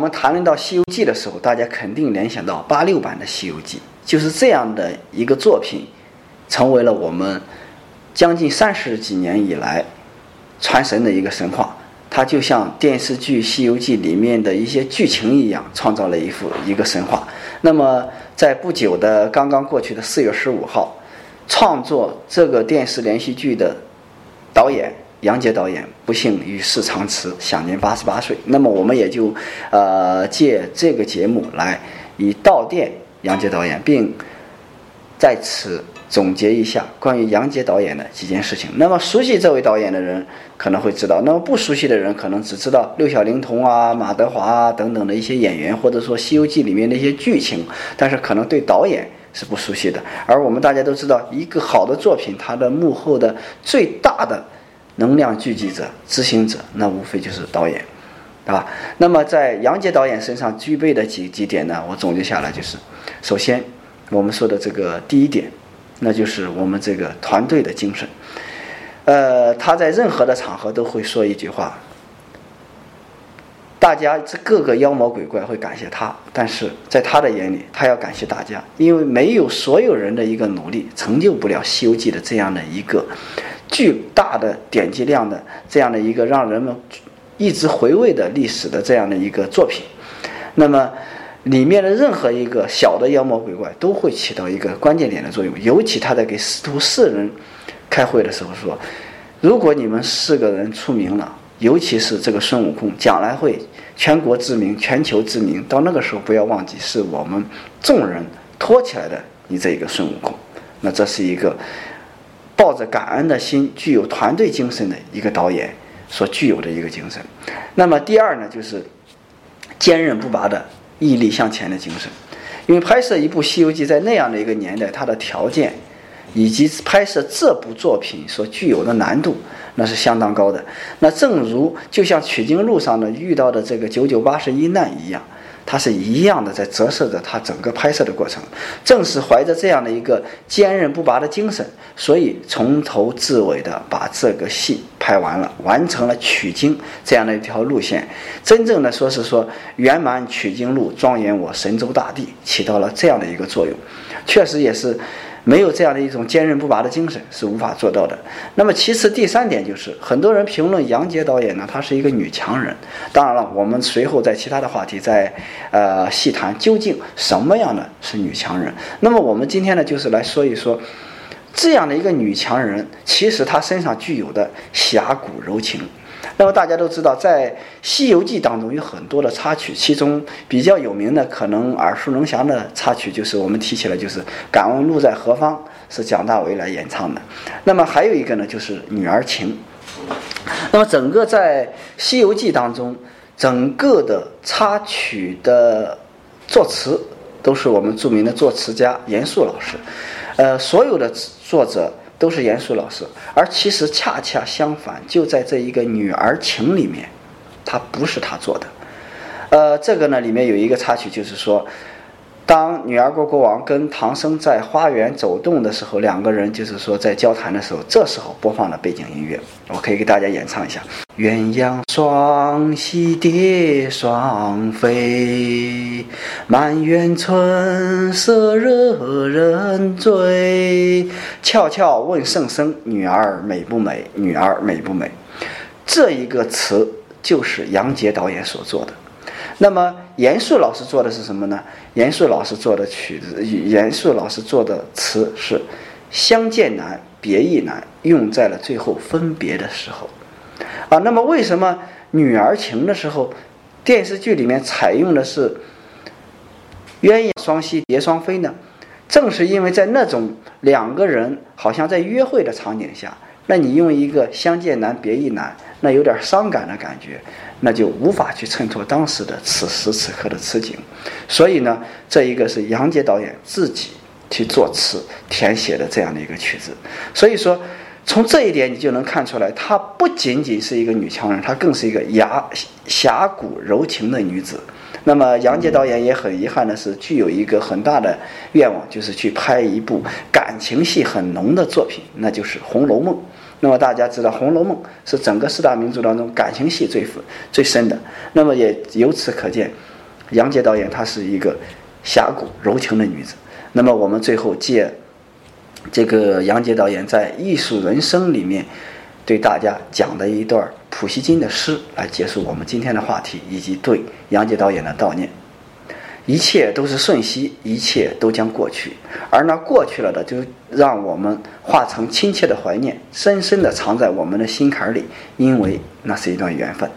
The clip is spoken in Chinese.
我们谈论到《西游记》的时候，大家肯定联想到八六版的《西游记》，就是这样的一个作品，成为了我们将近三十几年以来传神的一个神话。它就像电视剧《西游记》里面的一些剧情一样，创造了一幅一个神话。那么，在不久的刚刚过去的四月十五号，创作这个电视连续剧的导演杨洁导演不幸与世长辞，享年八十八岁。那么，我们也就呃借这个节目来以悼念杨洁导演，并在此。总结一下关于杨洁导演的几件事情。那么熟悉这位导演的人可能会知道，那么不熟悉的人可能只知道六小龄童啊、马德华啊等等的一些演员，或者说《西游记》里面的一些剧情，但是可能对导演是不熟悉的。而我们大家都知道，一个好的作品，它的幕后的最大的能量聚集者、执行者，那无非就是导演，对吧？那么在杨洁导演身上具备的几几点呢？我总结下来就是：首先，我们说的这个第一点。那就是我们这个团队的精神，呃，他在任何的场合都会说一句话，大家这各个妖魔鬼怪会感谢他，但是在他的眼里，他要感谢大家，因为没有所有人的一个努力，成就不了《西游记》的这样的一个巨大的点击量的这样的一个让人们一直回味的历史的这样的一个作品，那么。里面的任何一个小的妖魔鬼怪都会起到一个关键点的作用。尤其他在给师徒四人开会的时候说：“如果你们四个人出名了，尤其是这个孙悟空，将来会全国知名、全球知名。到那个时候，不要忘记是我们众人托起来的你这一个孙悟空。那这是一个抱着感恩的心、具有团队精神的一个导演所具有的一个精神。那么第二呢，就是坚韧不拔的。”毅力向前的精神，因为拍摄一部《西游记》在那样的一个年代，它的条件以及拍摄这部作品所具有的难度，那是相当高的。那正如就像取经路上呢遇到的这个九九八十一难一样。它是一样的，在折射着它整个拍摄的过程。正是怀着这样的一个坚韧不拔的精神，所以从头至尾的把这个戏拍完了，完成了取经这样的一条路线。真正的说是说圆满取经路，庄严我神州大地，起到了这样的一个作用。确实也是。没有这样的一种坚韧不拔的精神是无法做到的。那么，其次第三点就是，很多人评论杨洁导演呢，她是一个女强人。当然了，我们随后在其他的话题再呃细谈究竟什么样的是女强人。那么，我们今天呢，就是来说一说这样的一个女强人，其实她身上具有的侠骨柔情。那么大家都知道，在《西游记》当中有很多的插曲，其中比较有名的、可能耳熟能详的插曲，就是我们提起来就是《敢问路在何方》，是蒋大为来演唱的。那么还有一个呢，就是《女儿情》。那么整个在《西游记》当中，整个的插曲的作词都是我们著名的作词家严肃老师，呃，所有的作者。都是严肃老师，而其实恰恰相反，就在这一个女儿情里面，他不是他做的。呃，这个呢里面有一个插曲，就是说。当女儿国国王跟唐僧在花园走动的时候，两个人就是说在交谈的时候，这时候播放了背景音乐，我可以给大家演唱一下：鸳鸯双栖蝶双飞，满园春色惹人醉。悄悄问圣僧：女儿美不美？女儿美不美？这一个词就是杨洁导演所做的。那么严肃老师做的是什么呢？严肃老师做的曲子，严肃老师做的词是“相见难，别亦难”，用在了最后分别的时候。啊，那么为什么女儿情的时候，电视剧里面采用的是鸳鸯双栖蝶双飞呢？正是因为在那种两个人好像在约会的场景下，那你用一个“相见难，别亦难”，那有点伤感的感觉。那就无法去衬托当时的此时此刻的此景，所以呢，这一个是杨洁导演自己去作词填写的这样的一个曲子。所以说，从这一点你就能看出来，她不仅仅是一个女强人，她更是一个雅侠骨柔情的女子。那么杨洁导演也很遗憾的是，具有一个很大的愿望，就是去拍一部感情戏很浓的作品，那就是《红楼梦》。那么大家知道，《红楼梦》是整个四大名著当中感情戏最最深的。那么也由此可见，杨洁导演她是一个侠骨柔情的女子。那么我们最后借这个杨洁导演在《艺术人生》里面对大家讲的一段普希金的诗来结束我们今天的话题，以及对杨洁导演的悼念。一切都是瞬息，一切都将过去，而那过去了的，就让我们化成亲切的怀念，深深地藏在我们的心坎里，因为那是一段缘分。